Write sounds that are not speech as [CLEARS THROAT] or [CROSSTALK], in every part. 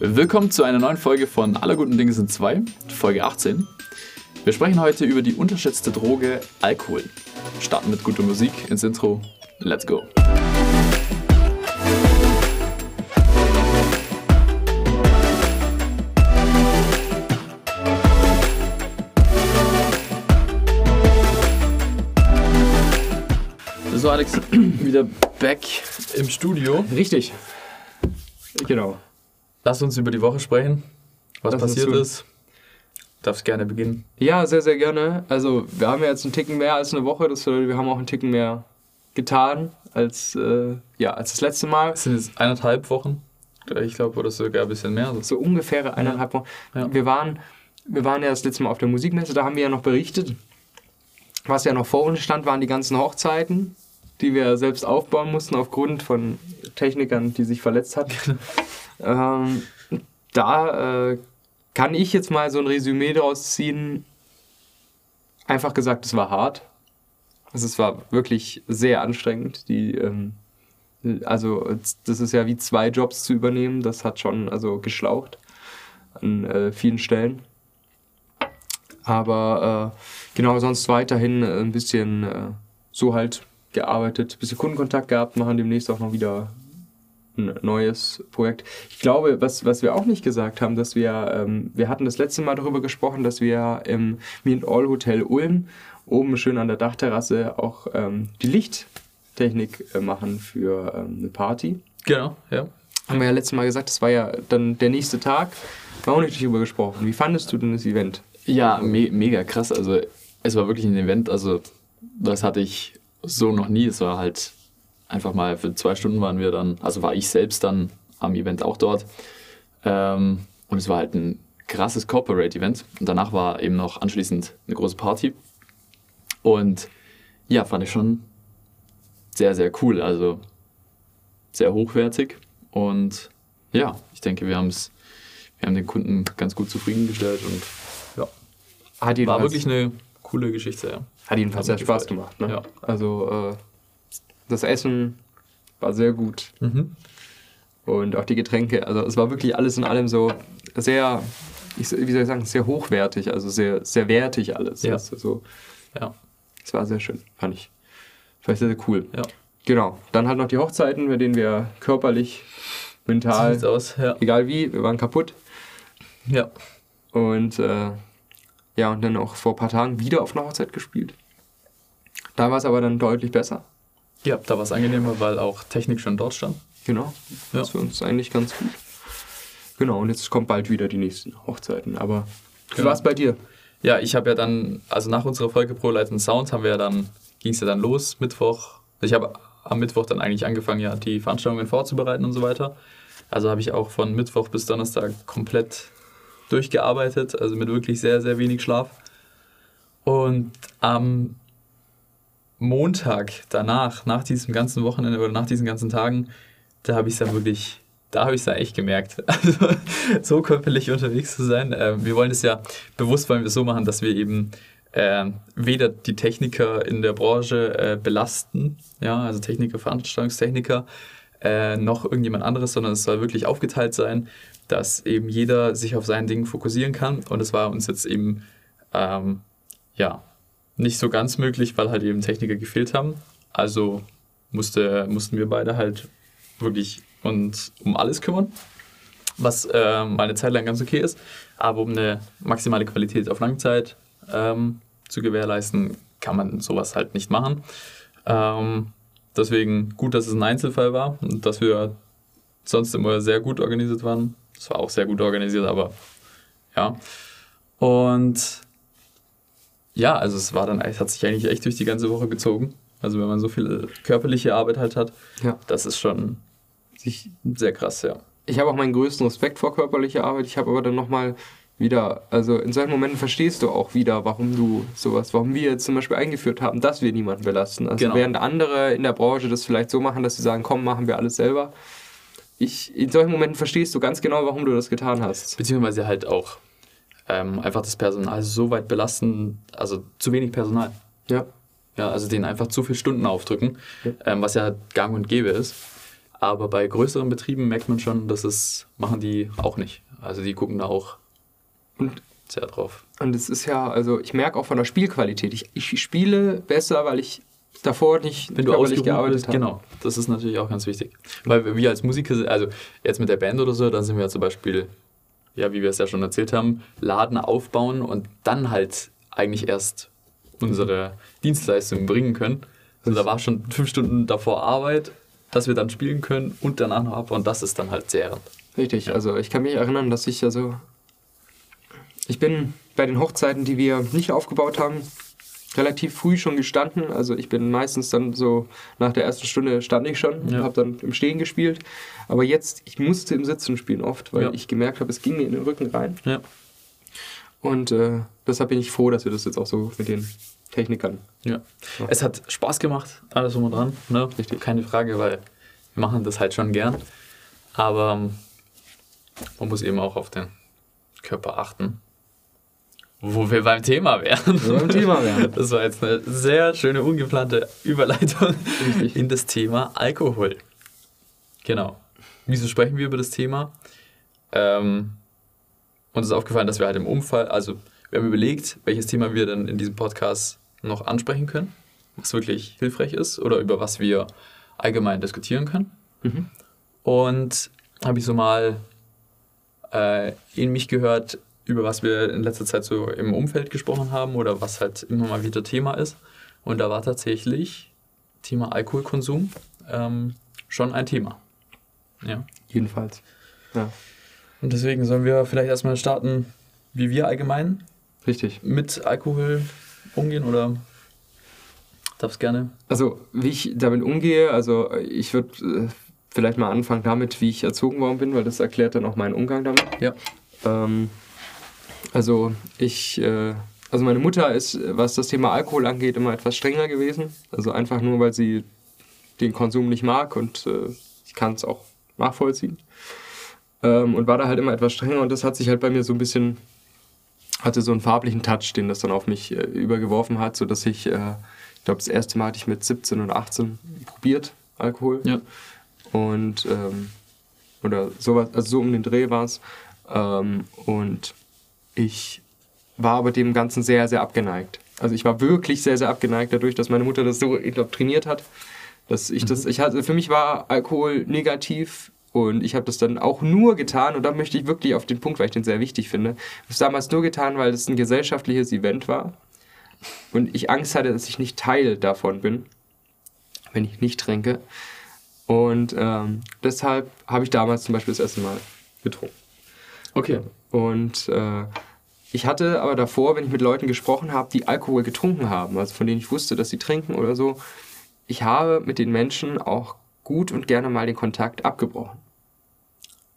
Willkommen zu einer neuen Folge von Aller guten Dinge sind zwei, Folge 18. Wir sprechen heute über die unterschätzte Droge Alkohol. Starten mit guter Musik ins Intro. Let's go. So, Alex, [CLEARS THROAT] wieder back im Studio. Richtig. Genau. Lass uns über die Woche sprechen, was Lass passiert ist. Darfst gerne beginnen. Ja, sehr, sehr gerne. Also, wir haben ja jetzt einen Ticken mehr als eine Woche. Das bedeutet, wir haben auch einen Ticken mehr getan als, äh, ja, als das letzte Mal. Es sind jetzt eineinhalb Wochen, ich glaube, oder sogar ein bisschen mehr. So ungefähr eineinhalb Wochen. Ja. Wir, waren, wir waren ja das letzte Mal auf der Musikmesse. Da haben wir ja noch berichtet. Was ja noch vor uns stand, waren die ganzen Hochzeiten, die wir selbst aufbauen mussten aufgrund von Technikern, die sich verletzt hatten. [LAUGHS] ähm, da äh, kann ich jetzt mal so ein Resümee draus ziehen. Einfach gesagt, es war hart. Also es war wirklich sehr anstrengend. Die, ähm, also das ist ja wie zwei Jobs zu übernehmen. Das hat schon also geschlaucht an äh, vielen Stellen. Aber äh, genau, sonst weiterhin äh, ein bisschen äh, so halt gearbeitet, ein bisschen Kundenkontakt gehabt, machen demnächst auch noch wieder ein neues Projekt. Ich glaube, was, was wir auch nicht gesagt haben, dass wir, ähm, wir hatten das letzte Mal darüber gesprochen, dass wir im Me and All Hotel Ulm oben schön an der Dachterrasse auch ähm, die Lichttechnik äh, machen für ähm, eine Party. Genau, ja. Haben wir ja letztes Mal gesagt, das war ja dann der nächste Tag. Wir haben auch nicht darüber gesprochen. Wie fandest du denn das Event? Ja, me mega krass. Also, es war wirklich ein Event, also, das hatte ich so noch nie. Es war halt einfach mal für zwei Stunden waren wir dann, also war ich selbst dann am Event auch dort. Ähm, und es war halt ein krasses Corporate-Event. Und danach war eben noch anschließend eine große Party. Und ja, fand ich schon sehr, sehr cool. Also sehr hochwertig. Und ja, ich denke, wir haben es, wir haben den Kunden ganz gut zufriedengestellt und ja, Hat war wirklich eine coole Geschichte, ja. hat jedenfalls sehr Spaß gefreut. gemacht. Ne? Ja. Also äh, das Essen war sehr gut. Mhm. Und auch die Getränke. Also es war wirklich alles in allem so sehr, ich, wie soll ich sagen, sehr hochwertig, also sehr, sehr wertig alles. Ja. weißt du, so. Ja, Es war sehr schön, fand ich. Fand ich sehr, sehr cool. ja. Genau. Dann halt noch die Hochzeiten, bei denen wir körperlich, mental, aus, ja. egal wie, wir waren kaputt. Ja. Und äh, ja, und dann auch vor ein paar Tagen wieder auf einer Hochzeit gespielt. Da war es aber dann deutlich besser. Ja, da war es angenehmer, weil auch Technik schon dort stand. Genau. Ja. Das ist für uns eigentlich ganz gut. Genau, und jetzt kommt bald wieder die nächsten Hochzeiten. Aber wie Genau. war es bei dir? Ja, ich habe ja dann, also nach unserer Folge Pro Light and Sound haben wir ja dann, ging es ja dann los, Mittwoch. Ich habe am Mittwoch dann eigentlich angefangen, ja, die Veranstaltungen vorzubereiten und so weiter. Also habe ich auch von Mittwoch bis Donnerstag komplett durchgearbeitet, also mit wirklich sehr, sehr wenig Schlaf. Und am Montag danach, nach diesem ganzen Wochenende oder nach diesen ganzen Tagen, da habe ich es dann wirklich, da habe ich es dann echt gemerkt. [LAUGHS] Also so körperlich unterwegs zu sein. Ähm, wir wollen es ja bewusst wollen wir so machen, dass wir eben ähm, weder die Techniker in der Branche äh, belasten, ja, also Techniker, Veranstaltungstechniker, äh, noch irgendjemand anderes, sondern es soll wirklich aufgeteilt sein, dass eben jeder sich auf sein Ding fokussieren kann. Und es war uns jetzt eben ähm, ja nicht so ganz möglich, weil halt eben Techniker gefehlt haben. Also musste, mussten wir beide halt wirklich uns um alles kümmern, was ähm, eine Zeit lang ganz okay ist. Aber um eine maximale Qualität auf Langzeit ähm, zu gewährleisten, kann man sowas halt nicht machen. Ähm, deswegen gut, dass es ein Einzelfall war und dass wir sonst immer sehr gut organisiert waren. Es war auch sehr gut organisiert, aber ja. Und ja, also es war dann, es hat sich eigentlich echt durch die ganze Woche gezogen. Also wenn man so viel körperliche Arbeit halt hat, Ja. das ist schon Ich, sehr krass, ja. ich habe auch meinen größten Respekt vor körperlicher Arbeit. Ich habe aber dann nochmal wieder, also in solchen Momenten verstehst du auch wieder, warum du sowas, warum wir jetzt zum Beispiel eingeführt haben, dass wir niemanden belasten. Also Genau. während andere in der Branche das vielleicht so machen, dass sie sagen, komm, machen wir alles selber. Ich, in solchen Momenten verstehst du ganz genau, warum du das getan hast. Beziehungsweise halt auch ähm, einfach das Personal so weit belasten, also zu wenig Personal. Ja. Ja, also denen einfach zu viele Stunden aufdrücken, Ja. ähm, was ja gang und gäbe ist. Aber bei größeren Betrieben merkt man schon, dass es machen die auch nicht. Also die gucken da auch Und sehr drauf. Und es ist ja, also ich merke auch von der Spielqualität. Ich, ich spiele besser, weil ich davor nicht Wenn du ausgeruht bist, genau. Das ist natürlich auch ganz wichtig. Weil wir als Musiker, also jetzt mit der Band oder so, dann sind wir zum Beispiel, ja, wie wir es ja schon erzählt haben, Laden aufbauen und dann halt eigentlich erst unsere Dienstleistung bringen können. Also da war schon fünf Stunden davor Arbeit, dass wir dann spielen können und danach noch abbauen. Das ist dann halt zehrend. Richtig, also ich kann mich erinnern, dass ich also. Ich bin bei den Hochzeiten, die wir nicht aufgebaut haben, relativ früh schon gestanden. Also ich bin meistens dann so nach der ersten Stunde stand ich schon, Ja. habe dann im Stehen gespielt. Aber jetzt, ich musste im Sitzen spielen oft, weil Ja. ich gemerkt habe, es ging mir in den Rücken rein. Ja. Und äh, deshalb bin ich froh, dass wir das jetzt auch so mit den Technikern. Ja. Es hat Spaß gemacht, alles drum und dran. Ne? Richtig. Keine Frage, weil wir machen das halt schon gern. Aber ähm, man muss eben auch auf den Körper achten. Wo wir beim Thema wären. Wo wir beim Thema wären. [LAUGHS] Das war jetzt eine sehr schöne, ungeplante Überleitung Richtig. in das Thema Alkohol. Genau. Wieso sprechen wir über das Thema? Ähm, uns ist aufgefallen, dass wir halt im Umfall, also wir haben überlegt, welches Thema wir dann in diesem Podcast noch ansprechen können, was wirklich hilfreich ist oder über was wir allgemein diskutieren können. Mhm. Und habe ich so mal äh, in mich gehört, über was wir in letzter Zeit so im Umfeld gesprochen haben oder was halt immer mal wieder Thema ist. Und da war tatsächlich Thema Alkoholkonsum ähm, schon ein Thema. Ja. Jedenfalls. Ja, Und deswegen sollen wir vielleicht erstmal starten, wie wir allgemein richtig. mit Alkohol umgehen oder darfst gerne. Also, wie ich damit umgehe, also ich würde äh, vielleicht mal anfangen damit, wie ich erzogen worden bin, weil das erklärt dann auch meinen Umgang damit. Ja. Ähm, also, ich, äh, also meine Mutter ist, was das Thema Alkohol angeht, immer etwas strenger gewesen. Also einfach nur, weil sie den Konsum nicht mag und äh, ich kann es auch nachvollziehen. Ähm, und war da halt immer etwas strenger und das hat sich halt bei mir so ein bisschen, hatte so einen farblichen Touch, den das dann auf mich äh, übergeworfen hat, sodass ich, äh, ich glaube, das erste Mal hatte ich mit 17 und 18 probiert, Alkohol. Ja. Und, ähm, oder sowas, also so um den Dreh war es. Ähm, und ich war aber dem Ganzen sehr, sehr abgeneigt. Also ich war wirklich sehr, sehr abgeneigt dadurch, dass meine Mutter das so indoktriniert hat, dass ich das, ich hatte, für mich war Alkohol negativ und ich habe das dann auch nur getan und da möchte ich wirklich auf den Punkt, weil ich den sehr wichtig finde, ich habe es damals nur getan, weil es ein gesellschaftliches Event war und ich Angst hatte, dass ich nicht Teil davon bin, wenn ich nicht trinke. Und ähm, deshalb habe ich damals zum Beispiel das erste Mal getrunken. Okay. Und äh, ich hatte aber davor, wenn ich mit Leuten gesprochen habe, die Alkohol getrunken haben, also von denen ich wusste, dass sie trinken oder so, ich habe mit den Menschen auch gut und gerne mal den Kontakt abgebrochen.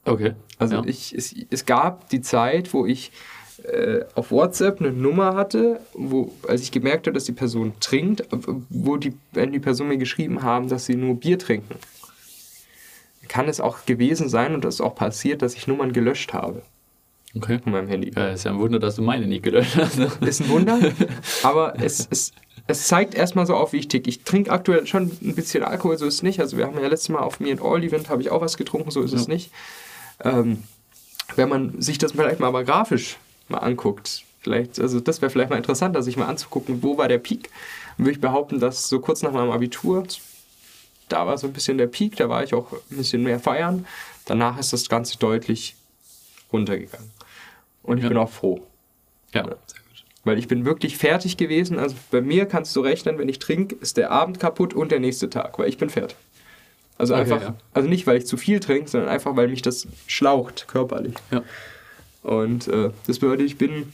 Okay. Also ja. ich, es, es gab die Zeit, wo ich äh, auf WhatsApp eine Nummer hatte, wo, als ich gemerkt habe, dass die Person trinkt, wo die, wenn die Person mir geschrieben haben, dass sie nur Bier trinken. Kann es auch gewesen sein und das ist auch passiert, dass ich Nummern gelöscht habe Okay. von meinem Handy. Ja, ist ja ein Wunder, dass du meine nicht gelöscht hast. [LAUGHS] Ist ein Wunder, aber es, es, es zeigt erstmal so auf, wie ich tick. Ich trinke aktuell schon ein bisschen Alkohol, so ist es nicht. Also wir haben ja letztes Mal auf Me and All Event habe ich auch was getrunken, so ist es Ja. nicht. Ähm, wenn man sich das vielleicht mal aber grafisch mal anguckt, vielleicht, also das wäre vielleicht mal interessant, sich mal anzugucken, wo war der Peak. Dann würde ich behaupten, dass so kurz nach meinem Abitur, da war so ein bisschen der Peak, da war ich auch ein bisschen mehr feiern. Danach ist das Ganze deutlich runtergegangen. Und ich Ja. bin auch froh. Ja, gut. Weil ich bin wirklich fertig gewesen. Also bei mir kannst du rechnen, wenn ich trinke, ist der Abend kaputt und der nächste Tag, weil ich bin fertig. Also Okay, einfach, ja. also nicht, weil ich zu viel trinke, sondern einfach, weil mich das schlaucht körperlich. Ja. Und äh, das bedeutet, ich bin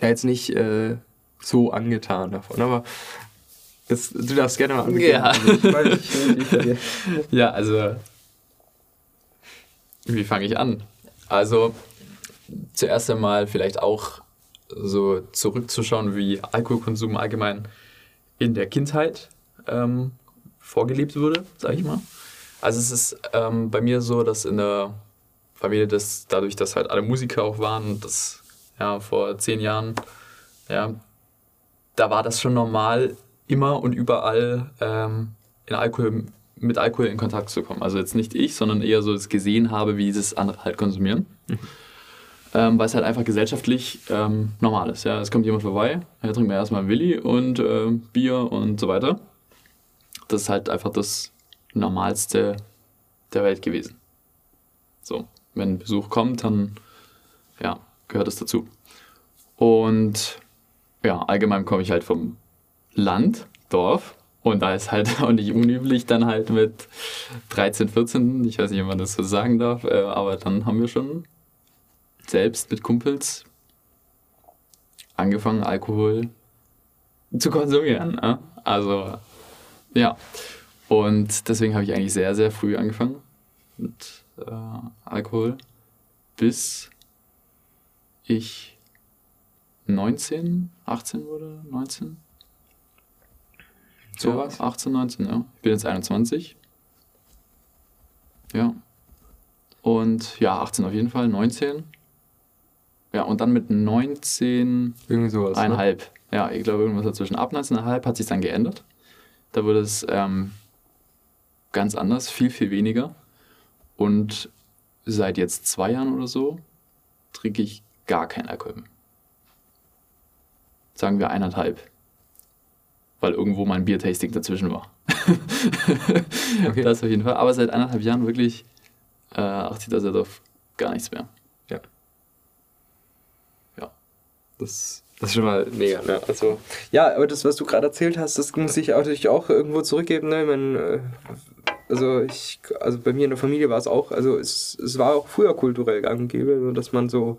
da jetzt nicht äh, so angetan davon. Aber das, du darfst gerne mal angehen. Ja. Also ich ich [LAUGHS] Ja, also. Wie fange ich an? Also, zuerst einmal vielleicht auch so zurückzuschauen, wie Alkoholkonsum allgemein in der Kindheit ähm, vorgelebt wurde, sage ich mal. Also, es ist ähm, bei mir so, dass in der Familie, das, dadurch, dass halt alle Musiker auch waren, das ja, vor zehn Jahren, ja, da war das schon normal, immer und überall ähm, in Alkohol mit Alkohol in Kontakt zu kommen. Also jetzt nicht ich, sondern eher so das gesehen habe, wie das andere halt konsumieren. Ähm, weil es halt einfach gesellschaftlich ähm, normal ist. Ja? Es kommt jemand vorbei, er trinkt mir erstmal Willi und äh, Bier und so weiter. Das ist halt einfach das Normalste der Welt gewesen. So, wenn Besuch kommt, dann ja, gehört es dazu. Und ja, allgemein komme ich halt vom Land, Dorf. Und da ist halt [LAUGHS] auch nicht unüblich, dann halt mit 13, 14, ich weiß nicht, ob man das so sagen darf, äh, aber dann haben wir schon selbst mit Kumpels angefangen, Alkohol zu konsumieren. Ne? Also, ja. Und deswegen habe ich eigentlich sehr, sehr früh angefangen mit äh, Alkohol, bis ich 19, 18 wurde, 19. So was? 18, 19, ja. Ich bin jetzt 21. Ja. Und ja, 18 auf jeden Fall, 19. Ja, und dann mit 19. Irgendwie sowas. ne? Einhalb. Ja, ich glaube, irgendwas dazwischen. Ab 19,5 hat sich dann geändert. Da wurde es ähm, ganz anders, viel, viel weniger. Und seit jetzt zwei Jahren oder so trinke ich gar keinen Alkohol mehr. Sagen wir eineinhalb. Weil irgendwo mein Biertasting dazwischen war. Okay. [LAUGHS] Das auf jeden Fall. Aber seit eineinhalb Jahren wirklich äh, achte ich da sehr auf gar nichts mehr. Ja. Ja. Das, das ist schon mal mega, ne? Also, ja, aber das, was du gerade erzählt hast, das muss ich auch, natürlich auch irgendwo zurückgeben, ne? Ich äh, also, ich, also bei mir in der Familie war es auch, also es, es war auch früher kulturell gang und gäbe, so dass man so,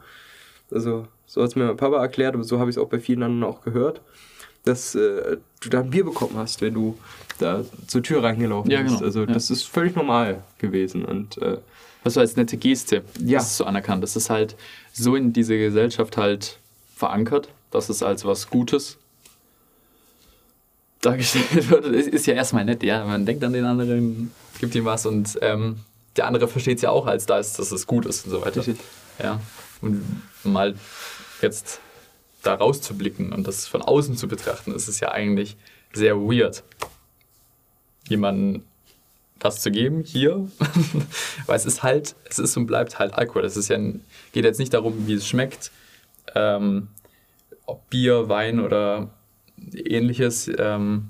also so hat es mir mein Papa erklärt, aber so habe ich es auch bei vielen anderen auch gehört, dass äh, du da ein Bier bekommen hast, wenn du da zur Tür reingelaufen Ja, bist. genau, Also ja. das ist völlig normal gewesen und äh, Was so als nette Geste. Ja. Das ist so anerkannt. Das ist halt so in diese Gesellschaft halt verankert, dass es als was Gutes dargestellt wird. Ist ja erstmal nett, ja. Man denkt an den anderen, gibt ihm was und ähm, der andere versteht es ja auch als das, dass es gut ist und so weiter. Richtig. Ja. Und mal jetzt da rauszublicken und das von außen zu betrachten, ist es ja eigentlich sehr weird, jemanden das zu geben hier, [LAUGHS] weil es ist halt, es ist und bleibt halt Alkohol. Es ist ja, geht jetzt nicht darum, wie es schmeckt, ähm, ob Bier, Wein oder ähnliches. Ähm,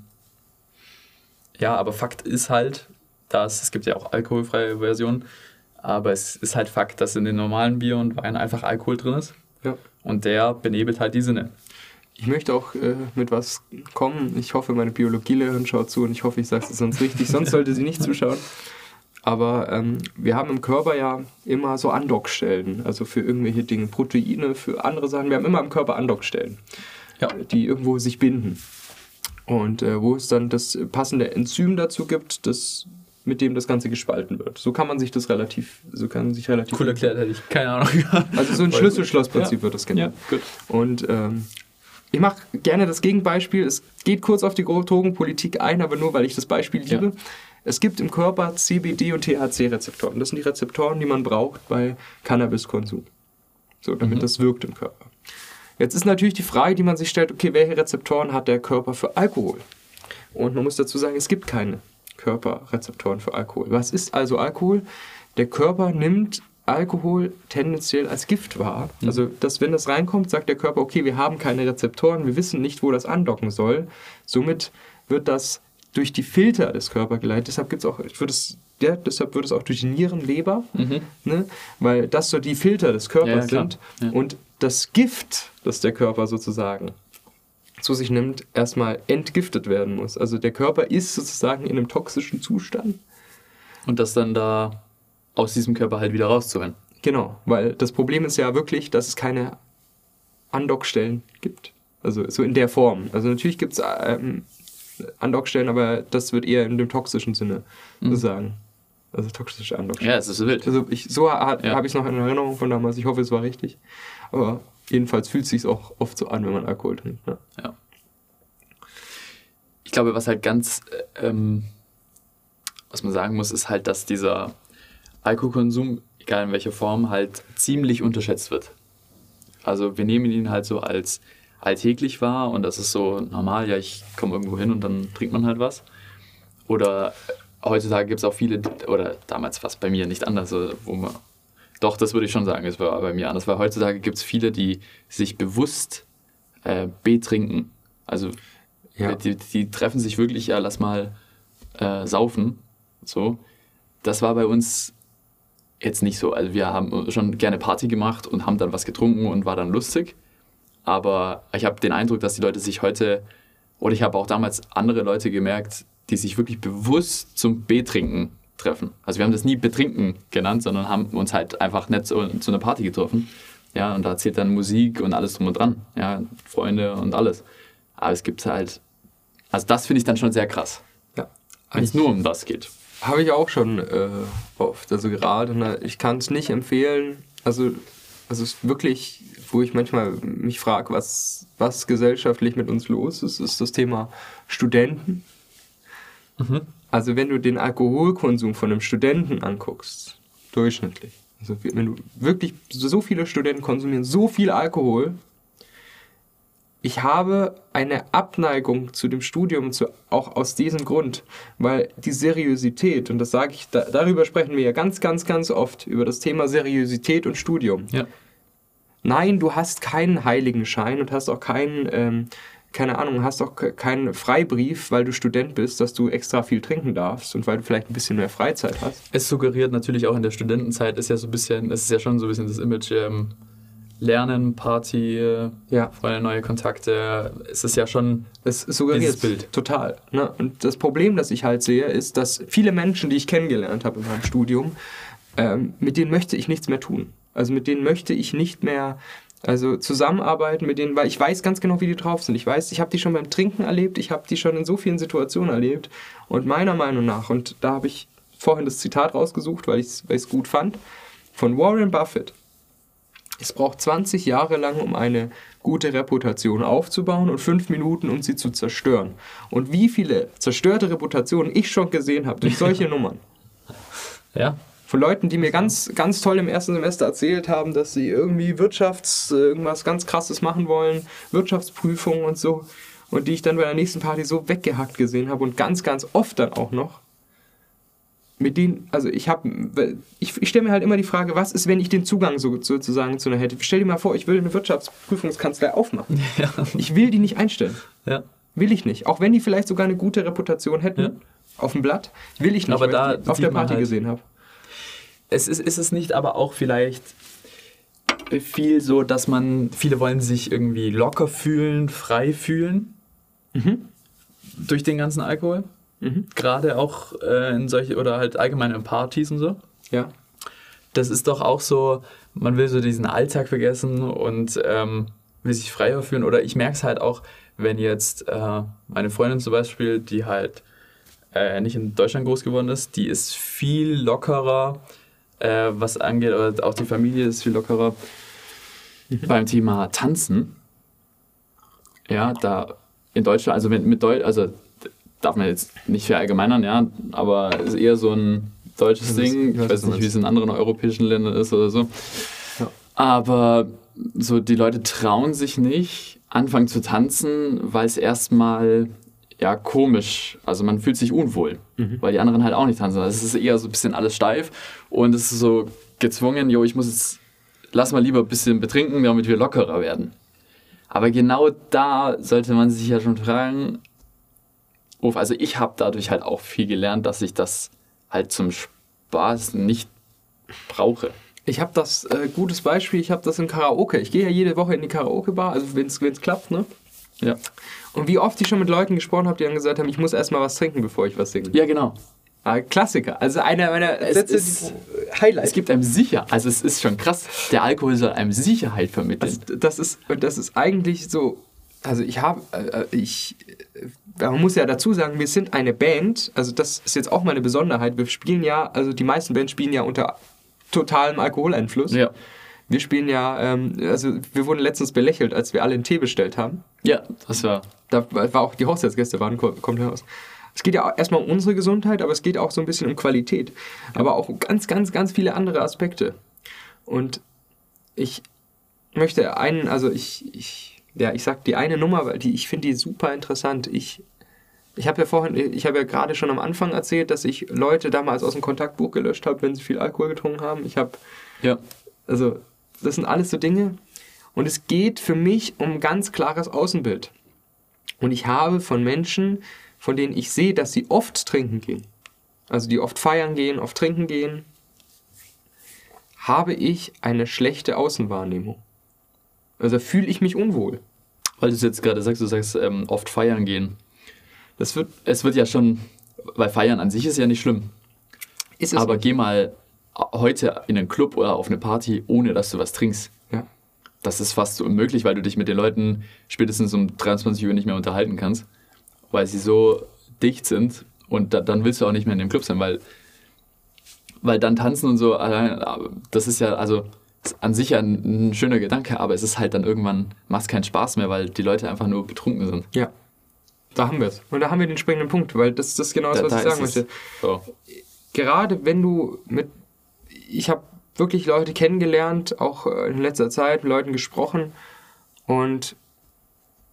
ja, aber Fakt ist halt, dass es gibt ja auch alkoholfreie Versionen, aber es ist halt Fakt, dass in den normalen Bier und Wein einfach Alkohol drin ist ja. und der benebelt halt die Sinne. Ich möchte auch äh, mit was kommen. Ich hoffe, meine Biologielehrerin schaut zu und ich hoffe, ich sage es sonst richtig, sonst sollte sie nicht zuschauen. [LAUGHS] Aber ähm, wir haben im Körper ja immer so Andockstellen, also für irgendwelche Dinge, Proteine, für andere Sachen. Wir haben immer im Körper Andockstellen, Ja. die irgendwo sich binden. Und äh, wo es dann das passende Enzym dazu gibt, das, mit dem das Ganze gespalten wird. So kann man sich das relativ, so kann man sich relativ Cool erklärt, hätte ich keine Ahnung. [LAUGHS] Also so ein Schlüssel-Schloss-Prinzip Ja. wird das Ja, genannt. gut. Und ähm, ich mache gerne das Gegenbeispiel. Es geht kurz auf die Drogenpolitik ein, aber nur, weil ich das Beispiel liebe. Ja. Es gibt im Körper CBD und THC-Rezeptoren. Das sind die Rezeptoren, die man braucht bei Cannabiskonsum. So, damit das wirkt im Körper. Jetzt ist natürlich die Frage, die man sich stellt, okay, welche Rezeptoren hat der Körper für Alkohol? Und man muss dazu sagen, es gibt keine Körperrezeptoren für Alkohol. Was ist also Alkohol? Der Körper nimmt Alkohol tendenziell als Gift wahr. Also, dass, wenn das reinkommt, sagt der Körper, okay, wir haben keine Rezeptoren, wir wissen nicht, wo das andocken soll. Somit wird das durch die Filter des Körpers geleitet. Deshalb gibt's auch, wird es, ja, deshalb wird es auch durch die Nieren, Leber, ne? weil das so die Filter des Körpers Ja, sind. Ja. Und das Gift, das der Körper sozusagen zu sich nimmt, erstmal entgiftet werden muss. Also der Körper ist sozusagen in einem toxischen Zustand. Und das dann da aus diesem Körper halt wieder rauszuholen. Genau, weil das Problem ist ja wirklich, dass es keine Andockstellen gibt. Also so in der Form. Also natürlich gibt es ähm, Andockstellen, aber das wird eher in dem toxischen Sinne sozusagen. Also toxische Andockstellen. Ja, es ist wild. Also ich, so ha, Ja. habe ich es noch in Erinnerung von damals. Ich hoffe, es war richtig. Aber jedenfalls fühlt es sich auch oft so an, wenn man Alkohol trinkt. Ne? Ja. Ich glaube, was halt ganz, äh, ähm, was man sagen muss, ist halt, dass dieser Alkoholkonsum, egal in welcher Form, halt ziemlich unterschätzt wird. Also wir nehmen ihn halt so als alltäglich wahr und das ist so normal, ja, ich komme irgendwo hin und dann trinkt man halt was. Oder heutzutage gibt es auch viele, oder damals war es bei mir nicht anders, wo man, doch, das würde ich schon sagen, es war bei mir anders, weil heutzutage gibt es viele, die sich bewusst äh, betrinken. Also ja. die, die treffen sich wirklich, ja, lass mal äh, saufen. So. Das war bei uns jetzt nicht so. Also wir haben schon gerne Party gemacht und haben dann was getrunken und war dann lustig. Aber ich habe den Eindruck, dass die Leute sich heute, oder ich habe auch damals andere Leute gemerkt, die sich wirklich bewusst zum Betrinken treffen. Also wir haben das nie Betrinken genannt, sondern haben uns halt einfach nett zu, zu einer Party getroffen. Ja, und da zählt dann Musik und alles drum und dran. Ja, Freunde und alles. Aber es gibt halt, also das finde ich dann schon sehr krass. Ja. Wenn es nur um das geht. Habe ich auch schon äh, oft. Also gerade, ne, ich kann es nicht empfehlen. Also, also es ist wirklich, wo ich manchmal mich frage, was, was gesellschaftlich mit uns los ist, ist das Thema Studenten. Mhm. Also wenn du den Alkoholkonsum von einem Studenten anguckst, durchschnittlich, also wenn du wirklich so viele Studenten konsumieren so viel Alkohol, ich habe eine Abneigung zu dem Studium zu, auch aus diesem Grund, weil die Seriosität, und das sage ich, da, darüber sprechen wir ja ganz, ganz, ganz oft, über das Thema Seriosität und Studium. Ja. Nein, du hast keinen Heiligenschein und hast auch keinen, ähm, keine Ahnung, hast auch keinen Freibrief, weil du Student bist, dass du extra viel trinken darfst und weil du vielleicht ein bisschen mehr Freizeit hast. Es suggeriert natürlich auch in der Studentenzeit, ist ja so ein bisschen, es ist ja schon so ein bisschen das Image, ähm, Lernen, Party, ja. Freunde, neue Kontakte. Es ist ja schon es suggeriert Bild. Total. Ne? Und das Problem, das ich halt sehe, ist, dass viele Menschen, die ich kennengelernt habe in meinem Studium, ähm, mit denen möchte ich nichts mehr tun. Also mit denen möchte ich nicht mehr also zusammenarbeiten mit denen, weil ich weiß ganz genau, wie die drauf sind. Ich weiß, ich habe die schon beim Trinken erlebt, ich habe die schon in so vielen Situationen erlebt. Und meiner Meinung nach, und da habe ich vorhin das Zitat rausgesucht, weil ich es gut fand, von Warren Buffett. Es braucht 20 Jahre lang, um eine gute Reputation aufzubauen und 5 Minuten, um sie zu zerstören. Und wie viele zerstörte Reputationen ich schon gesehen habe durch solche [LAUGHS] Nummern. Ja. Von Leuten, die mir ganz, ganz toll im ersten Semester erzählt haben, dass sie irgendwie Wirtschafts-, irgendwas ganz krasses machen wollen, Wirtschaftsprüfungen und so. Und die ich dann bei der nächsten Party so weggehackt gesehen habe und ganz, ganz oft dann auch noch mit denen, also ich habe, ich, ich stelle mir halt immer die Frage, was ist, wenn ich den Zugang so, sozusagen zu einer hätte? Stell dir mal vor, ich will eine Wirtschaftsprüfungskanzlei aufmachen. [LAUGHS] Ja. Ich will die nicht einstellen. Ja. Will ich nicht. Auch wenn die vielleicht sogar eine gute Reputation hätten, ja. auf dem Blatt, will ich nicht, aber da ich auf der Party halt, gesehen habe. Es ist, ist es nicht aber auch vielleicht viel so, dass man, viele wollen sich irgendwie locker fühlen, frei fühlen mhm. durch den ganzen Alkohol? Mhm. Gerade auch äh, in solche oder halt allgemein in Partys und so. Ja. Das ist doch auch so, man will so diesen Alltag vergessen und ähm, will sich freier fühlen. Oder ich merke es halt auch, wenn jetzt äh, meine Freundin zum Beispiel, die halt äh, nicht in Deutschland groß geworden ist, die ist viel lockerer, äh, was angeht, oder auch die Familie ist viel lockerer mhm. beim Thema Tanzen. Ja, da in Deutschland, also mit, mit Deutsch, also darf man jetzt nicht verallgemeinern, ja, aber ist eher so ein deutsches Ding. Ich weiß nicht, wie es in anderen europäischen Ländern ist oder so. Ja. Aber so die Leute trauen sich nicht, anfangen zu tanzen, weil es erstmal ja komisch, also man fühlt sich unwohl, mhm. weil die anderen halt auch nicht tanzen. Also es ist eher so ein bisschen alles steif und es ist so gezwungen, jo, ich muss jetzt, lass mal lieber ein bisschen betrinken, damit wir lockerer werden. Aber genau da sollte man sich ja schon fragen, Beruf. Also ich habe dadurch halt auch viel gelernt, dass ich das halt zum Spaß nicht brauche. Ich habe das, äh, gutes Beispiel, ich habe das im Karaoke. Ich gehe ja jede Woche in die Karaoke-Bar, also wenn es klappt, ne? Ja. Und wie oft ich schon mit Leuten gesprochen habe, die dann gesagt haben, ich muss erstmal was trinken, bevor ich was singe. Ja, genau. Ah, Klassiker. Also einer meiner es Sätze, ist, Highlight. Es gibt einem sicher, also es ist schon krass, der Alkohol soll einem Sicherheit vermitteln. Also das ist, das ist eigentlich so, also ich habe, äh, äh ich man muss ja dazu sagen, wir sind eine Band, also das ist jetzt auch mal eine Besonderheit. Wir spielen ja, also die meisten Bands spielen ja unter totalem Alkoholeinfluss. Ja. Wir spielen ja, ähm, also wir wurden letztens belächelt, als wir alle einen Tee bestellt haben. Ja, das war. Da war auch die Hochzeitsgäste waren kommt heraus. Es geht ja erstmal um unsere Gesundheit, aber es geht auch so ein bisschen um Qualität. Aber auch um ganz, ganz, ganz viele andere Aspekte. Und ich möchte einen, also ich, ich ja, ich sag die eine Nummer, weil die, ich finde die super interessant. Ich Ich habe ja vorhin, ich habe ja gerade schon am Anfang erzählt, dass ich Leute damals aus dem Kontaktbuch gelöscht habe, wenn sie viel Alkohol getrunken haben. Ich habe, Ja. also, das sind alles so Dinge. Und es geht für mich um ein ganz klares Außenbild. Und ich habe von Menschen, von denen ich sehe, dass sie oft trinken gehen, also die oft feiern gehen, oft trinken gehen, habe ich eine schlechte Außenwahrnehmung. Also fühle ich mich unwohl. Weil du es jetzt gerade sagst, du sagst ähm, oft feiern gehen. Das wird, Es wird ja schon, weil feiern an sich ist ja nicht schlimm. ist es Aber nicht. geh mal heute in einen Club oder auf eine Party, ohne dass du was trinkst. Ja. Das ist fast so unmöglich, weil du dich mit den Leuten spätestens um 23 Uhr nicht mehr unterhalten kannst, weil sie so dicht sind und da, dann willst du auch nicht mehr in dem Club sein, weil, weil dann tanzen und so, das ist ja, also an sich ja ein, ein schöner Gedanke, aber es ist halt dann irgendwann, macht keinen Spaß mehr, weil die Leute einfach nur betrunken sind. Ja. Da haben wir es. Und da haben wir den springenden Punkt, weil das, das ist genau das, Da- was da ich sagen möchte. So. Gerade wenn du mit. Ich habe wirklich Leute kennengelernt, auch in letzter Zeit mit Leuten gesprochen. Und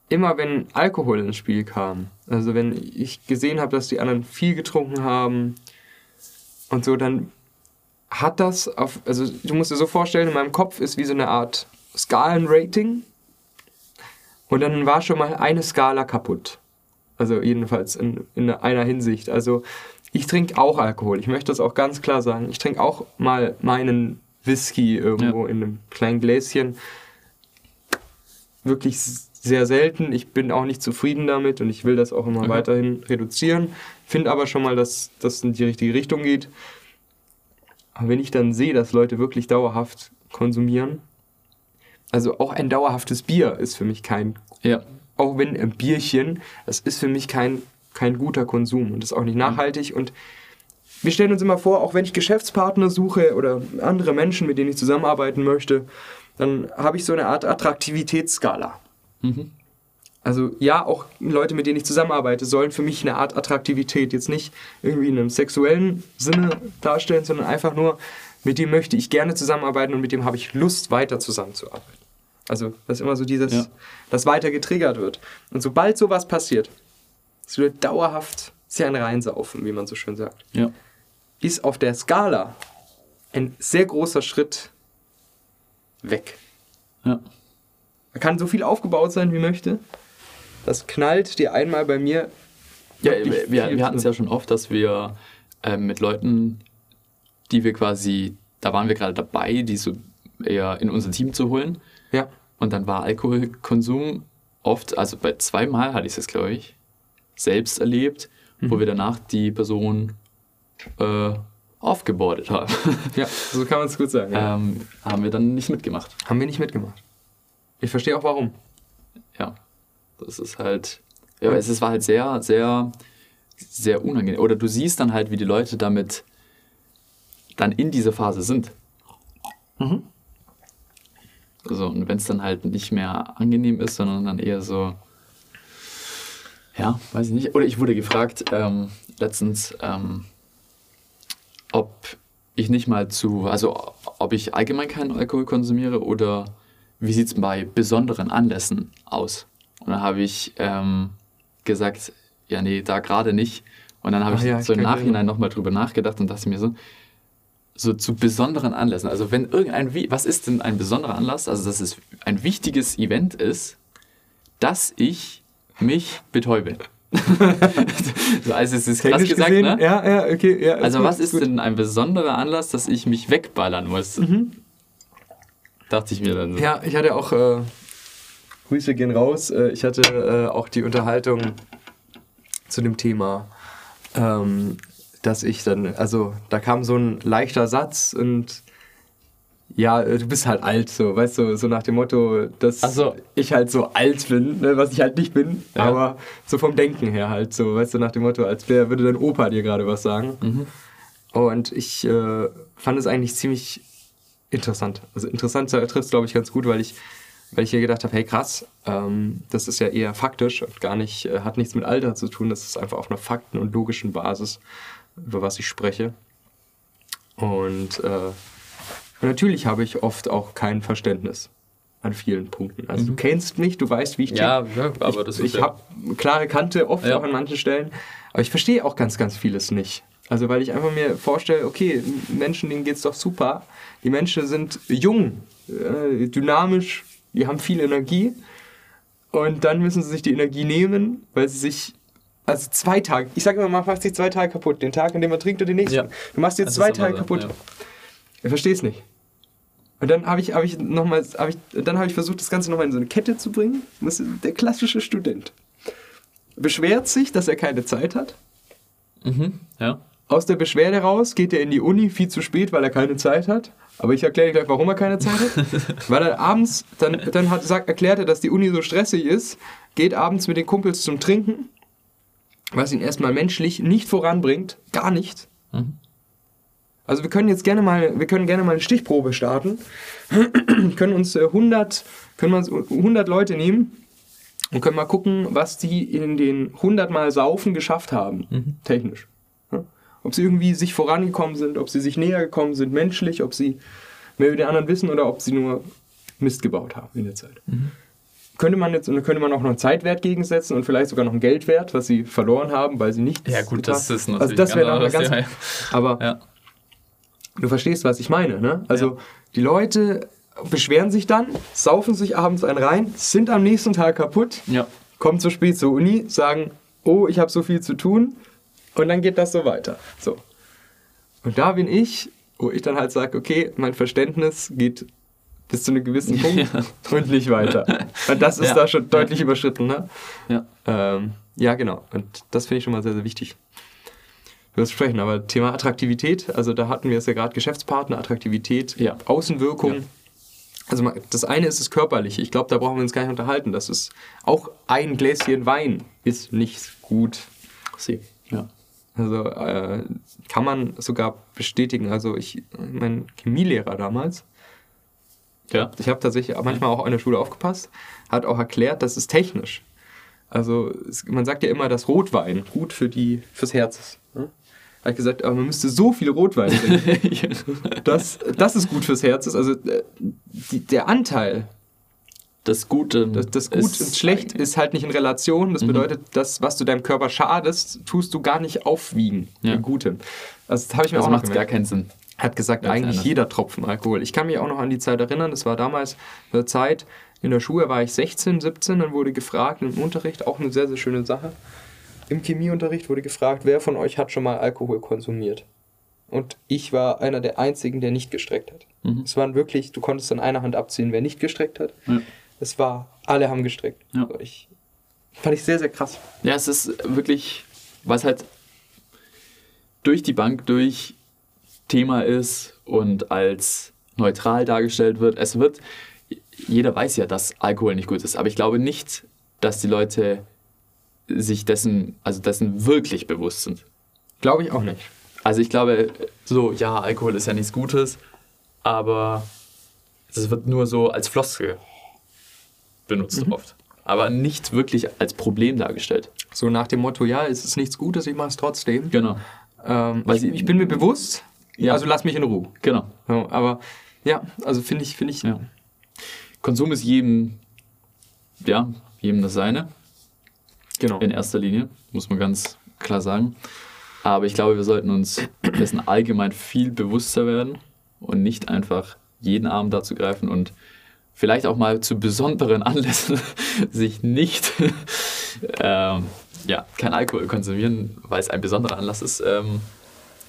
immer wenn Alkohol ins Spiel kam, also wenn ich gesehen habe, dass die anderen viel getrunken haben und so, dann hat das auf. Also du musst dir so vorstellen, in meinem Kopf ist wie so eine Art Skalenrating. Und dann war schon mal eine Skala kaputt. Also jedenfalls in, in einer Hinsicht. Also ich trinke auch Alkohol. Ich möchte das auch ganz klar sagen. Ich trinke auch mal meinen Whisky irgendwo in einem kleinen Gläschen. Wirklich sehr selten. Ich bin auch nicht zufrieden damit und ich will das auch immer Okay. weiterhin reduzieren. Finde aber schon mal, dass das in die richtige Richtung geht. Aber wenn ich dann sehe, dass Leute wirklich dauerhaft konsumieren, also auch ein dauerhaftes Bier ist für mich kein Ja, auch wenn ein Bierchen, das ist für mich kein, kein guter Konsum und ist auch nicht nachhaltig. Und wir stellen uns immer vor, auch wenn ich Geschäftspartner suche oder andere Menschen, mit denen ich zusammenarbeiten möchte, dann habe ich so eine Art Attraktivitätsskala. Mhm. Also ja, auch Leute, mit denen ich zusammenarbeite, sollen für mich eine Art Attraktivität jetzt nicht irgendwie in einem sexuellen Sinne darstellen, sondern einfach nur, mit dem möchte ich gerne zusammenarbeiten und mit dem habe ich Lust, weiter zusammenzuarbeiten. Also, dass immer so dieses, Ja. das weiter getriggert wird. Und sobald sowas passiert, es wird dauerhaft sehr ein reinsaufen, wie man so schön sagt, ja. ist auf der Skala ein sehr großer Schritt weg. Ja. Er kann so viel aufgebaut sein, wie möchte. Das knallt dir einmal bei mir. Ja, wir, wir hatten es ja schon oft, dass wir ähm, mit Leuten, die wir quasi, da waren wir gerade dabei, die so eher in unser Team zu holen. Ja. Und dann war Alkoholkonsum oft, also bei zweimal hatte ich es, glaube ich, selbst erlebt, wo wir danach die Person äh, aufgebordet haben. [LAUGHS] Ja, so kann man es gut sagen. Ja. ähm, haben wir dann nicht mitgemacht. Haben wir nicht mitgemacht. Ich verstehe auch warum. Ja, das ist halt, ja, es ist- war halt sehr, sehr, sehr unangenehm. Oder du siehst dann halt, wie die Leute damit dann in dieser Phase sind. Mhm. So, und wenn es dann halt nicht mehr angenehm ist, sondern dann eher so, ja, weiß ich nicht. Oder ich wurde gefragt ähm, letztens, ähm, ob ich nicht mal zu, also ob ich allgemein keinen Alkohol konsumiere oder wie sieht es bei besonderen Anlässen aus? Und dann habe ich ähm, gesagt, ja, nee, da gerade nicht. Und dann habe Ach ich ja, so im Nachhinein nochmal drüber nachgedacht und dachte mir so, so zu besonderen Anlässen. Also wenn irgendein, was ist denn ein besonderer Anlass? Also dass es ein wichtiges Event ist, dass ich mich betäube. [LAUGHS] so, also es ist krass Technisch gesagt, gesehen, ne? Ja, ja, okay. Ja, Also gut, was ist gut. denn ein besonderer Anlass, dass ich mich wegballern muss? Dachte ich mir dann so. Mhm. Ja, ich hatte auch, äh, Grüße gehen raus, äh, ich hatte äh, auch die Unterhaltung zu dem Thema, ähm, dass ich dann, also da kam so ein leichter Satz und ja, äh, du bist halt alt, so, weißt du, so nach dem Motto, dass so. ich halt so alt bin, ne, was ich halt nicht bin, Ja. aber so vom Denken her halt so, weißt du, nach dem Motto, als wär, würde dein Opa dir gerade was sagen. Mhm. Und ich äh, fand es eigentlich ziemlich interessant. Also interessant trifft es, glaube ich, ganz gut, weil ich, weil ich hier gedacht habe, hey krass, ähm, das ist ja eher faktisch und gar nicht, äh, hat nichts mit Alter zu tun, das ist einfach auf einer fakten- und logischen Basis, über was ich spreche. Und, äh, natürlich habe ich oft auch kein Verständnis. an vielen Punkten. Also du kennst mich, du weißt, wie ich Mhm. Ja, tick. ja, aber das ich, ist ich ja- habe klare Kante, oft Ja. auch an manchen Stellen. Aber ich verstehe auch ganz, ganz vieles nicht. Also weil ich einfach mir vorstelle, okay, Menschen, denen geht's doch super. Die Menschen sind jung, äh, dynamisch, die haben viel Energie. Und dann müssen sie sich die Energie nehmen, weil sie sich. Also zwei Tage, ich sage immer, man macht sich zwei Tage kaputt. Den Tag, an dem man trinkt und den nächsten. Ja. Du machst dir Das zwei Tage so, kaputt. ja. Ich verstehe es nicht. Und dann habe ich, hab ich nochmal, hab ich, dann habe ich versucht, das Ganze nochmal in so eine Kette zu bringen. Der klassische Student. Beschwert sich, dass er keine Zeit hat. Mhm, ja. Aus der Beschwerde raus geht er in die Uni viel zu spät, weil er keine Zeit hat. Aber ich erkläre dir gleich, warum er keine Zeit hat. [LAUGHS] weil er abends, dann, dann hat, sagt, erklärt er, dass die Uni so stressig ist, geht abends mit den Kumpels zum Trinken, was ihn erstmal menschlich nicht voranbringt. Gar nicht. Mhm. Also wir können jetzt gerne mal, wir können gerne mal eine Stichprobe starten. [CLEARS THROAT] Können uns äh, 100, können wir uns 100 Leute nehmen und können mal gucken, was die in den 100 Mal Saufen geschafft haben, technisch. Ja? Ob sie irgendwie sich vorangekommen sind, ob sie sich näher gekommen sind, menschlich, ob sie mehr über den anderen wissen oder ob sie nur Mist gebaut haben in der Zeit. Könnte man jetzt, und da könnte man auch noch einen Zeitwert gegensetzen und vielleicht sogar noch einen Geldwert, was sie verloren haben, weil sie nicht. Ja, gut, das ist Also natürlich das wäre dann ganz. Thema. Aber Ja. Du verstehst, was ich meine, ne? Also die Leute beschweren sich dann, saufen sich abends einen rein, sind am nächsten Tag kaputt, Ja. kommen zu spät zur Uni, sagen, oh, ich habe so viel zu tun und dann geht das so weiter. So. Und da bin ich, wo ich dann halt sage, okay, mein Verständnis geht bis zu einem gewissen [LAUGHS] Punkt und nicht weiter. Und das ist Ja. da schon deutlich überschritten, ne? Ja. Ähm, ja, genau. Und das finde ich schon mal sehr, sehr wichtig. Wir sprechen, aber Thema Attraktivität, also da hatten wir es ja gerade Geschäftspartner, Attraktivität, Ja. Außenwirkung. Ja. Also das eine ist das Körperliche. Ich glaube, da brauchen wir uns gar nicht unterhalten. Das ist auch ein Gläschen Wein ist nicht gut. Sie. Ja. Also äh, kann man sogar bestätigen. Also ich, mein Chemielehrer damals, Ja. ich habe tatsächlich manchmal auch an der Schule aufgepasst, hat auch erklärt, das ist technisch. Also es, man sagt ja immer, dass Rotwein gut für die, fürs Herz ist. Ne? Hat gesagt, aber man müsste so viel Rotwein trinken, [LAUGHS] dass das ist gut fürs Herz ist. Also äh, die, der Anteil, Das Gute. das, das Gut und Schlecht ist halt nicht in Relation. Das bedeutet, das, was du deinem Körper schadest, tust du gar nicht aufwiegen. Ja. Also, das habe ich mir Das auch noch macht gar gemerkt keinen Sinn. hat gesagt, Ganz eigentlich anders. jeder Tropfen Alkohol. Ich kann mich auch noch an die Zeit erinnern, das war damals eine Zeit, in der Schule war ich 16, 17, dann wurde gefragt im Unterricht, auch eine sehr, sehr schöne Sache. Im Chemieunterricht wurde gefragt, wer von euch hat schon mal Alkohol konsumiert? Und ich war einer der einzigen, der nicht gestreckt hat. Mhm. Es waren wirklich, du konntest an einer Hand abziehen, wer nicht gestreckt hat. Ja. Es war, alle haben gestreckt. Ja. Also ich, fand ich sehr, sehr krass. Ja, es ist wirklich, was halt durch die Bank durch Thema ist und als neutral dargestellt wird. Es wird, jeder weiß ja, dass Alkohol nicht gut ist, aber ich glaube nicht, dass die Leute sich dessen, also dessen wirklich bewusst sind. Glaube ich auch nicht. Also ich glaube, so, ja, Alkohol ist ja nichts Gutes, aber es wird nur so als Floskel benutzt oft. Aber nicht wirklich als Problem dargestellt. So nach dem Motto, ja, es ist nichts Gutes, ich mache es trotzdem. Genau. Ähm, Weil ich, ich bin mir bewusst, Ja. also lass mich in Ruhe. Genau. So, aber ja, also finde ich, finde ich, Ja. Konsum ist jedem, ja, jedem das seine, genau. in erster Linie, muss man ganz klar sagen. Aber ich glaube, wir sollten uns dessen allgemein viel bewusster werden und nicht einfach jeden Abend dazu greifen und vielleicht auch mal zu besonderen Anlässen [LAUGHS] sich nicht, [LAUGHS] ähm, ja, kein Alkohol konsumieren, weil es ein besonderer Anlass ist, ähm,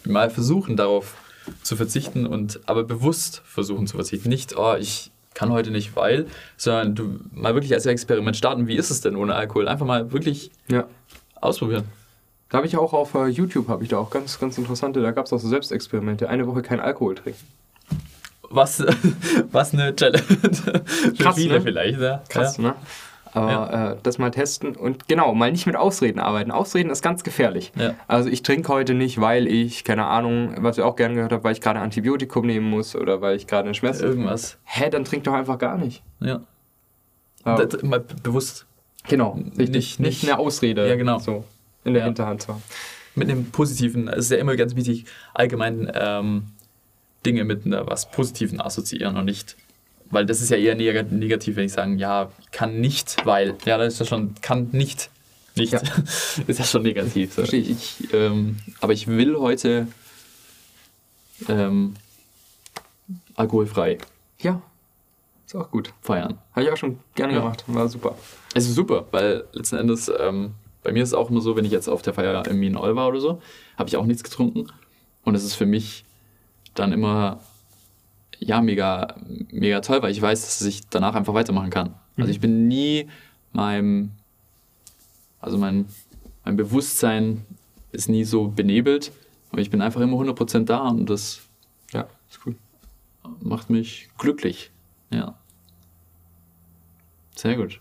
mal versuchen darauf zu verzichten und aber bewusst versuchen zu verzichten. Nicht, oh, ich kann heute nicht, weil, sondern du mal wirklich als Experiment starten, wie ist es denn ohne Alkohol? Einfach mal wirklich Ja. ausprobieren. Da habe ich auch auf äh, YouTube, habe ich da auch ganz, ganz interessante, da gab es auch so Selbstexperimente. Eine Woche kein Alkohol trinken. Was, [LAUGHS] was eine Challenge. Für Krass, viele ne? vielleicht, ja. Krass, ja. ne? Aber äh, das mal testen und genau, mal nicht mit Ausreden arbeiten. Ausreden ist ganz gefährlich. Ja. Also ich trinke heute nicht, weil ich, keine Ahnung, was ich auch gerne gehört habe, weil ich gerade Antibiotikum nehmen muss oder weil ich gerade einen Schmerz Irgendwas. Hä, dann trink doch einfach gar nicht. Ja. Aber, Das, mal bewusst genau, richtig. nicht- Nicht, nicht- eine Ausrede Ja, genau. so in der Ja. Hinterhand haben. mit einem positiven, es ist ja immer ganz wichtig, allgemein ähm, Dinge mit einer was Positiven assoziieren und nicht weil das ist ja eher neg negativ, wenn ich sage, ja, kann nicht, weil. Ja, das ist ja schon, kann nicht. Nicht. Ja. [LAUGHS] ist ja schon negativ. So. Verstehe ich. ich ähm, aber ich will heute ähm, alkoholfrei Ja, ist auch gut. feiern. Habe ich auch schon gerne Ja. gemacht. War super. Es ist super, weil letzten Endes, ähm, bei mir ist es auch immer so, wenn ich jetzt auf der Feier im Mien Oll war oder so, habe ich auch nichts getrunken. Und es ist für mich dann immer, ja, mega, mega toll, weil ich weiß, dass ich danach einfach weitermachen kann. Also ich bin nie meinem, also mein, mein Bewusstsein ist nie so benebelt, aber ich bin einfach immer 100% da und das Ja, ist cool. macht mich glücklich. Ja. Sehr gut.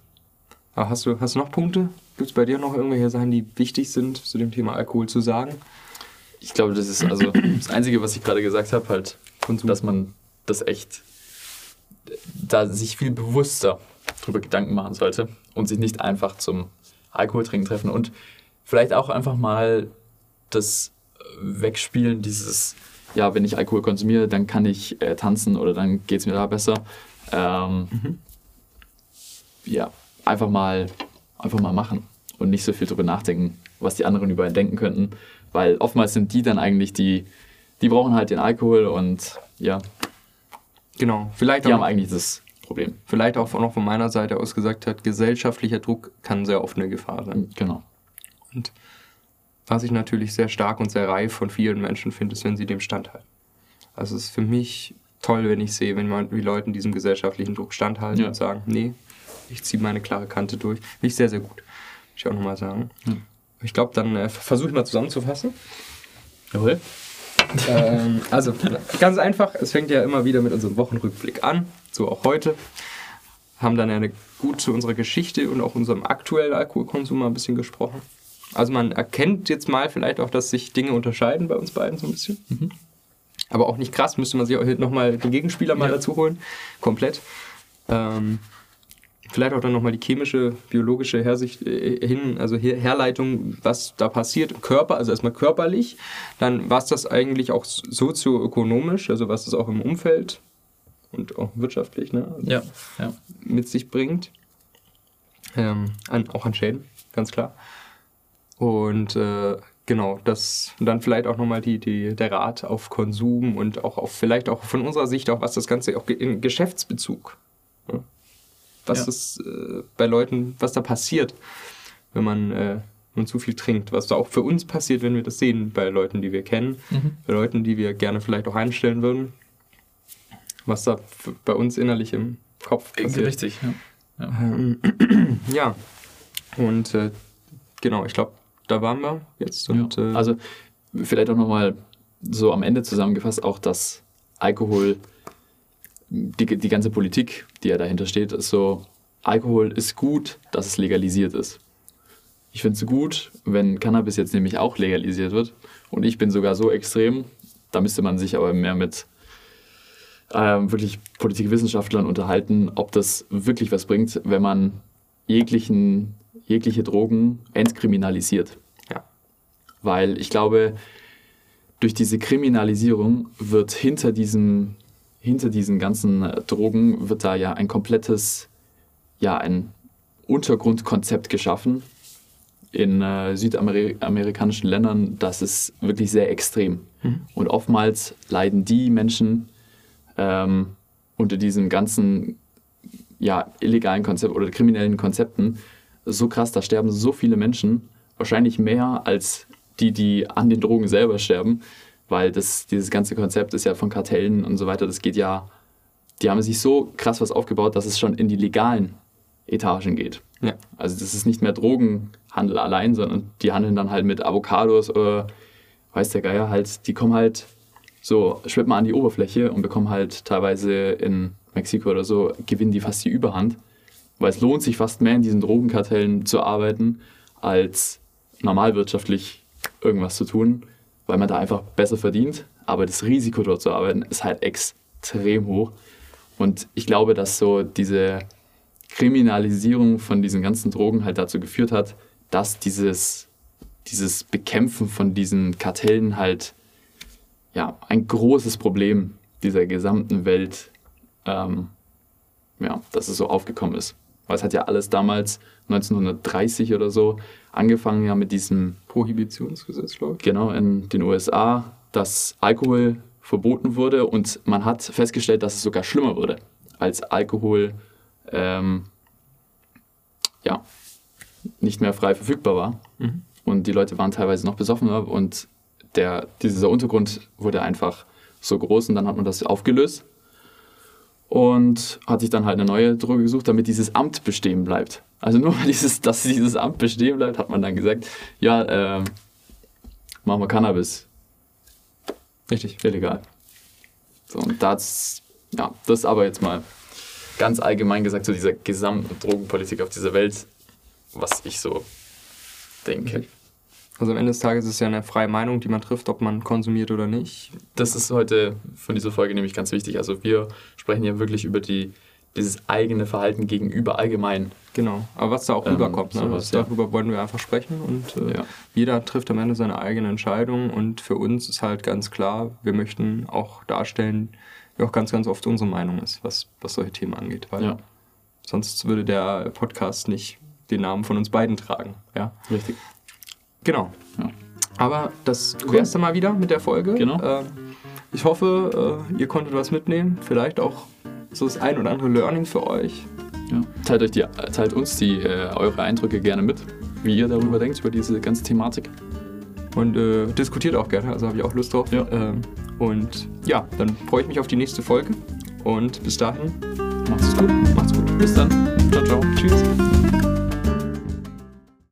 Aber hast du, hast du noch Punkte? Gibt es bei dir noch irgendwelche Sachen, die wichtig sind zu dem Thema Alkohol zu sagen? Ich glaube, das ist also [CLEARS THROAT] das Einzige, was ich gerade gesagt habe, halt, Konsum. dass man das echt, da sich viel bewusster drüber Gedanken machen sollte und sich nicht einfach zum Alkoholtrinken treffen und vielleicht auch einfach mal das Wegspielen dieses, ja, wenn ich Alkohol konsumiere, dann kann ich äh, tanzen oder dann geht es mir da besser. Ähm, Ja, einfach mal, einfach mal machen und nicht so viel drüber nachdenken, was die anderen über einen denken könnten, weil oftmals sind die dann eigentlich die, die brauchen halt den Alkohol und ja, Genau. Vielleicht die auch, haben eigentlich das Problem. vielleicht auch noch von meiner Seite aus gesagt hat, gesellschaftlicher Druck kann sehr oft eine Gefahr sein. Genau. Und was ich natürlich sehr stark und sehr reif von vielen Menschen finde, ist, wenn sie dem standhalten. Also es ist für mich toll, wenn ich sehe, wenn man, wie Leute diesem gesellschaftlichen Druck standhalten Ja. und sagen, nee, ich ziehe meine klare Kante durch. Finde ich sehr, sehr gut. Will ich auch nochmal sagen. Ja. Ich glaube, dann äh, versuche ich mal zusammenzufassen. Jawohl. ähm, also, ganz einfach, es fängt ja immer wieder mit unserem Wochenrückblick an, so auch heute. Haben dann eine gut zu unserer Geschichte und auch unserem aktuellen Alkoholkonsum mal ein bisschen gesprochen. Also man erkennt jetzt mal vielleicht auch, dass sich Dinge unterscheiden bei uns beiden so ein bisschen. Aber auch nicht krass, müsste man sich auch nochmal den Gegenspieler mal Ja. dazu holen. Komplett. Ähm, vielleicht auch dann nochmal die chemische, biologische Hersicht, äh, hin, also Her Herleitung, was da passiert im Körper, also erstmal körperlich, dann was das eigentlich auch sozioökonomisch, also was das auch im Umfeld und auch wirtschaftlich ne, also Ja, ja. mit sich bringt. Ähm, an, auch an Schäden, ganz klar. Und äh, genau, das und dann vielleicht auch nochmal die, die, der Rat auf Konsum und auch auf vielleicht auch von unserer Sicht auch, was das Ganze auch in Geschäftsbezug. Ja. Was Ja. das äh, bei Leuten, was da passiert, wenn man äh, nun zu viel trinkt, was da auch für uns passiert, wenn wir das sehen, bei Leuten, die wir kennen, Mhm. bei Leuten, die wir gerne vielleicht auch einstellen würden, was da bei uns innerlich im Kopf passiert. Richtig, ja. ja. Ähm, [CLEARS THROAT] ja, und äh, genau, ich glaube, da waren wir jetzt. Und, ja. äh, Also vielleicht auch nochmal so am Ende zusammengefasst, auch dass Alkohol, die, die ganze Politik, die ja dahinter steht, ist so, Alkohol ist gut, dass es legalisiert ist. Ich finde es gut, wenn Cannabis jetzt nämlich auch legalisiert wird. Und ich bin sogar so extrem, da müsste man sich aber mehr mit ähm, wirklich Politikwissenschaftlern unterhalten, ob das wirklich was bringt, wenn man jeglichen, jegliche Drogen entkriminalisiert. Ja. Weil ich glaube, durch diese Kriminalisierung wird hinter diesem, hinter diesen ganzen äh, Drogen wird da ja ein komplettes, ja, ein Untergrundkonzept geschaffen in äh, südamerikanischen Ländern, das ist wirklich sehr extrem. Und oftmals leiden die Menschen ähm, unter diesem ganzen ja, illegalen Konzept oder kriminellen Konzepten so krass, da sterben so viele Menschen, wahrscheinlich mehr als die, die an den Drogen selber sterben, weil das, dieses ganze Konzept ist ja von Kartellen und so weiter, das geht ja, die haben sich so krass was aufgebaut, dass es schon in die legalen Etagen geht. ja. Also das ist nicht mehr Drogenhandel allein, sondern die handeln dann halt mit Avocados oder weiß der Geier halt, die kommen halt so, schwimmen mal an die Oberfläche und bekommen halt teilweise in Mexiko oder so, gewinnen die fast die Überhand. Weil es lohnt sich fast mehr in diesen Drogenkartellen zu arbeiten, als normalwirtschaftlich irgendwas zu tun, weil man da einfach besser verdient. Aber das Risiko dort zu arbeiten ist halt extrem hoch. Und ich glaube, dass so diese Kriminalisierung von diesen ganzen Drogen halt dazu geführt hat, dass dieses, dieses Bekämpfen von diesen Kartellen halt ja, ein großes Problem dieser gesamten Welt ähm, ja, dass es so aufgekommen ist. Weil es hat ja alles damals 1930 oder so angefangen ja mit diesem Prohibitionsgesetz, glaube ich. genau in den USA, dass Alkohol verboten wurde und man hat festgestellt, dass es sogar schlimmer wurde, als Alkohol ähm, ja, nicht mehr frei verfügbar war. Mhm. Und die Leute waren teilweise noch besoffener und der, dieser Untergrund wurde einfach so groß und dann hat man das aufgelöst und hat sich dann halt eine neue Droge gesucht, damit dieses Amt bestehen bleibt. Also nur weil dieses, dass dieses Amt bestehen bleibt, hat man dann gesagt, ja, ähm, machen wir Cannabis Richtig. illegal. So, und das, ja, das ist aber jetzt mal ganz allgemein gesagt, so dieser gesamten Drogenpolitik auf dieser Welt, was ich so denke. Also am Ende des Tages ist es ja eine freie Meinung, die man trifft, ob man konsumiert oder nicht. Das ist heute von dieser Folge nämlich ganz wichtig. Also wir sprechen ja wirklich über die, dieses eigene Verhalten gegenüber allgemein. Genau. Aber was da auch Ähm, rüberkommt, ne? sowas, ja. darüber wollen wir einfach sprechen und äh, Ja. jeder trifft am Ende seine eigene Entscheidung und für uns ist halt ganz klar, wir möchten auch darstellen, wie auch ganz, ganz oft unsere Meinung ist, was, was solche Themen angeht, weil Ja, sonst würde der Podcast nicht den Namen von uns beiden tragen. Ja, richtig. genau. Aber das es dann mal wieder mit der Folge. Genau. Ähm, ich hoffe, äh, ihr konntet was mitnehmen, vielleicht auch so das ein oder andere Learning für euch. Ja. Teilt, euch die, teilt uns die, äh, eure Eindrücke gerne mit, wie ihr darüber denkt, über diese ganze Thematik. und äh, diskutiert auch gerne, also habe ich auch Lust drauf. Ja. Ähm, und ja, dann freue ich mich auf die nächste Folge und bis dahin, Macht's gut. macht's gut. Bis dann. Ciao, ciao. Tschüss.